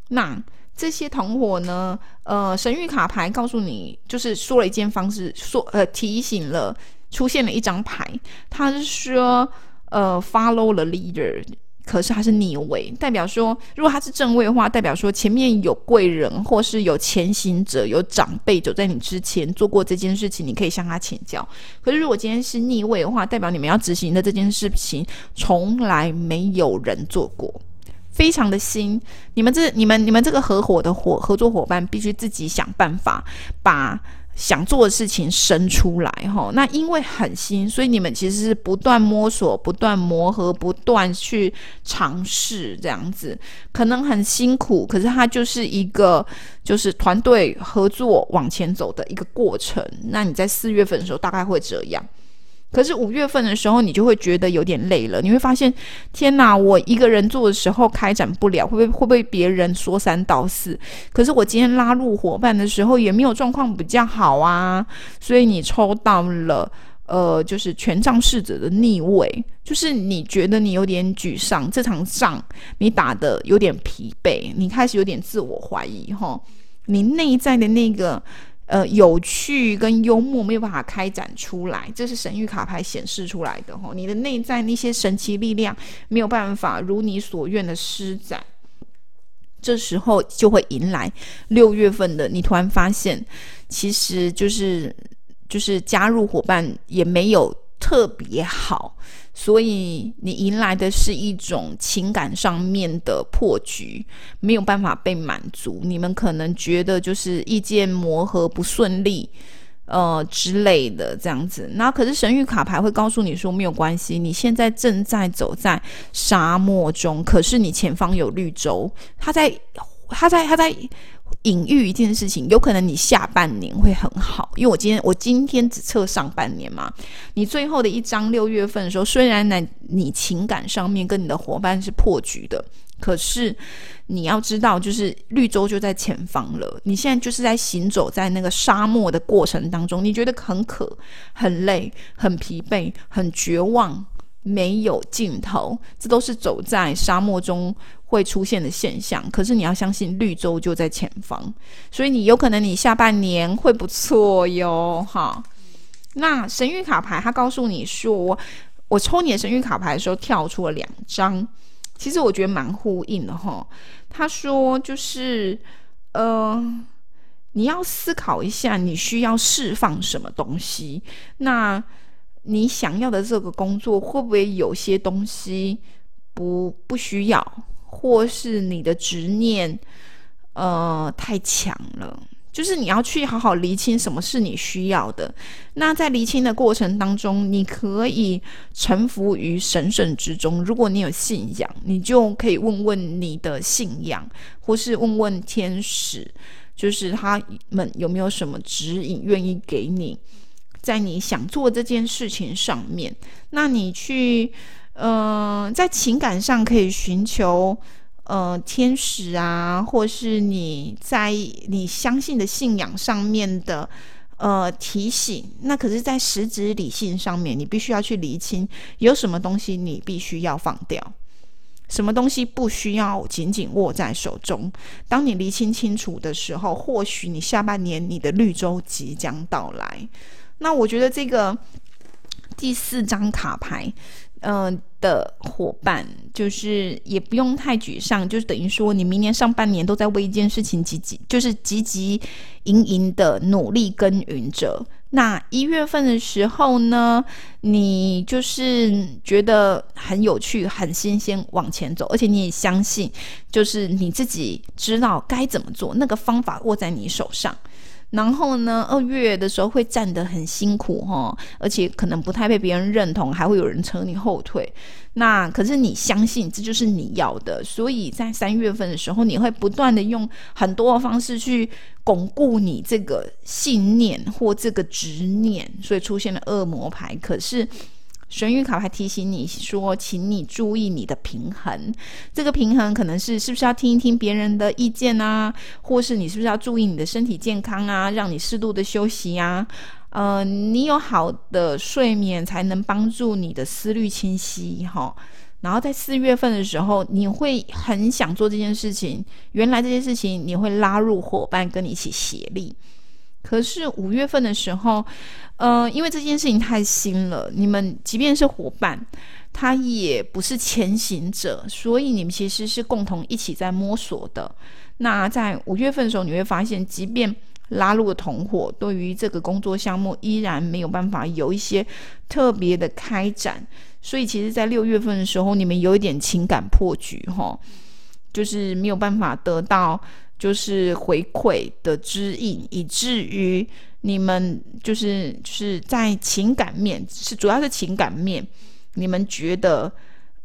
那这些同伙呢？呃，神谕卡牌告诉你，就是说了一件方式，说呃提醒了，出现了一张牌，他是说呃 follow the leader。可是它是逆位，代表说，如果它是正位的话，代表说前面有贵人，或是有前行者、有长辈走在你之前做过这件事情，你可以向他请教。可是如果今天是逆位的话，代表你们要执行的这件事情从来没有人做过，非常的新。你们这、你们、你们这个合伙的伙合作伙伴必须自己想办法把想做的事情生出来哈，那因为很新，所以你们其实是不断摸索、不断磨合、不断去尝试这样子，可能很辛苦，可是它就是一个就是团队合作往前走的一个过程。那你在四月份的时候大概会这样。可是五月份的时候，你就会觉得有点累了。你会发现，天哪，我一个人做的时候开展不了，会不会会被别人说三道四？可是我今天拉入伙伴的时候，也没有状况比较好啊。所以你抽到了，呃，就是权杖侍者的逆位，就是你觉得你有点沮丧，这场仗你打的有点疲惫，你开始有点自我怀疑，哈，你内在的那个。呃，有趣跟幽默没有办法开展出来，这是神谕卡牌显示出来的哈。你的内在那些神奇力量没有办法如你所愿的施展，这时候就会迎来六月份的。你突然发现，其实就是就是加入伙伴也没有特别好。所以你迎来的是一种情感上面的破局，没有办法被满足。你们可能觉得就是意见磨合不顺利，呃之类的这样子。那可是神谕卡牌会告诉你说没有关系，你现在正在走在沙漠中，可是你前方有绿洲，它在，它在，它在。隐喻一件事情，有可能你下半年会很好，因为我今天我今天只测上半年嘛。你最后的一张六月份的时候，虽然呢你情感上面跟你的伙伴是破局的，可是你要知道，就是绿洲就在前方了。你现在就是在行走在那个沙漠的过程当中，你觉得很渴、很累、很疲惫、很绝望。没有尽头，这都是走在沙漠中会出现的现象。可是你要相信绿洲就在前方，所以你有可能你下半年会不错哟，哈。那神谕卡牌它告诉你说，我抽你的神谕卡牌的时候跳出了两张，其实我觉得蛮呼应的哈。他说就是，呃，你要思考一下，你需要释放什么东西。那你想要的这个工作会不会有些东西不不需要，或是你的执念呃太强了？就是你要去好好厘清什么是你需要的。那在厘清的过程当中，你可以臣服于神圣之中。如果你有信仰，你就可以问问你的信仰，或是问问天使，就是他们有没有什么指引愿意给你。在你想做这件事情上面，那你去，呃，在情感上可以寻求，呃，天使啊，或是你在你相信的信仰上面的，呃，提醒。那可是，在实质理性上面，你必须要去厘清，有什么东西你必须要放掉，什么东西不需要紧紧握在手中。当你厘清清楚的时候，或许你下半年你的绿洲即将到来。那我觉得这个第四张卡牌，嗯的伙伴，就是也不用太沮丧，就是等于说你明年上半年都在为一件事情积极，就是积极盈盈的努力耕耘着。那一月份的时候呢，你就是觉得很有趣、很新鲜，往前走，而且你也相信，就是你自己知道该怎么做，那个方法握在你手上。然后呢，二月的时候会站得很辛苦哈，而且可能不太被别人认同，还会有人扯你后腿。那可是你相信这就是你要的，所以在三月份的时候，你会不断的用很多的方式去巩固你这个信念或这个执念，所以出现了恶魔牌。可是。神谕卡牌提醒你说，请你注意你的平衡。这个平衡可能是是不是要听一听别人的意见啊，或是你是不是要注意你的身体健康啊，让你适度的休息呀？呃，你有好的睡眠才能帮助你的思虑清晰哈。然后在四月份的时候，你会很想做这件事情。原来这件事情你会拉入伙伴跟你一起协力。可是五月份的时候，呃，因为这件事情太新了，你们即便是伙伴，他也不是前行者，所以你们其实是共同一起在摸索的。那在五月份的时候，你会发现，即便拉入了同伙，对于这个工作项目依然没有办法有一些特别的开展。所以，其实，在六月份的时候，你们有一点情感破局，哈，就是没有办法得到。就是回馈的指引，以至于你们就是是在情感面是主要是情感面，你们觉得，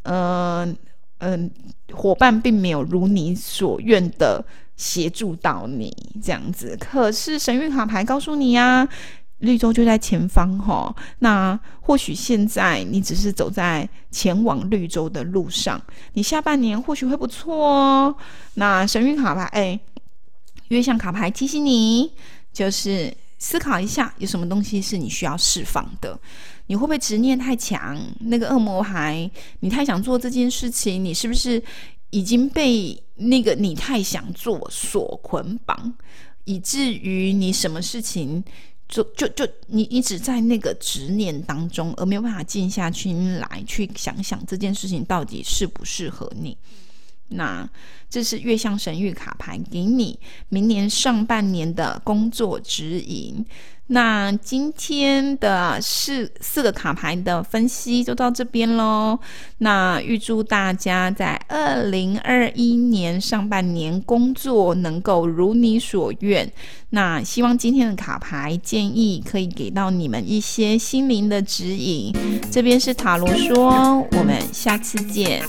嗯嗯，伙伴并没有如你所愿的协助到你这样子。可是神谕卡牌告诉你呀。绿洲就在前方哈，那或许现在你只是走在前往绿洲的路上，你下半年或许会不错哦。那神谕卡牌，哎，月相卡牌提醒你，就是思考一下，有什么东西是你需要释放的？你会不会执念太强？那个恶魔牌，你太想做这件事情，你是不是已经被那个你太想做所捆绑，以至于你什么事情？就就就你一直在那个执念当中，而没有办法静下心来去想想这件事情到底适不适合你。那这是月相神谕卡牌给你明年上半年的工作指引。那今天的四四个卡牌的分析就到这边喽。那预祝大家在二零二一年上半年工作能够如你所愿。那希望今天的卡牌建议可以给到你们一些心灵的指引。这边是塔罗说，我们下次见。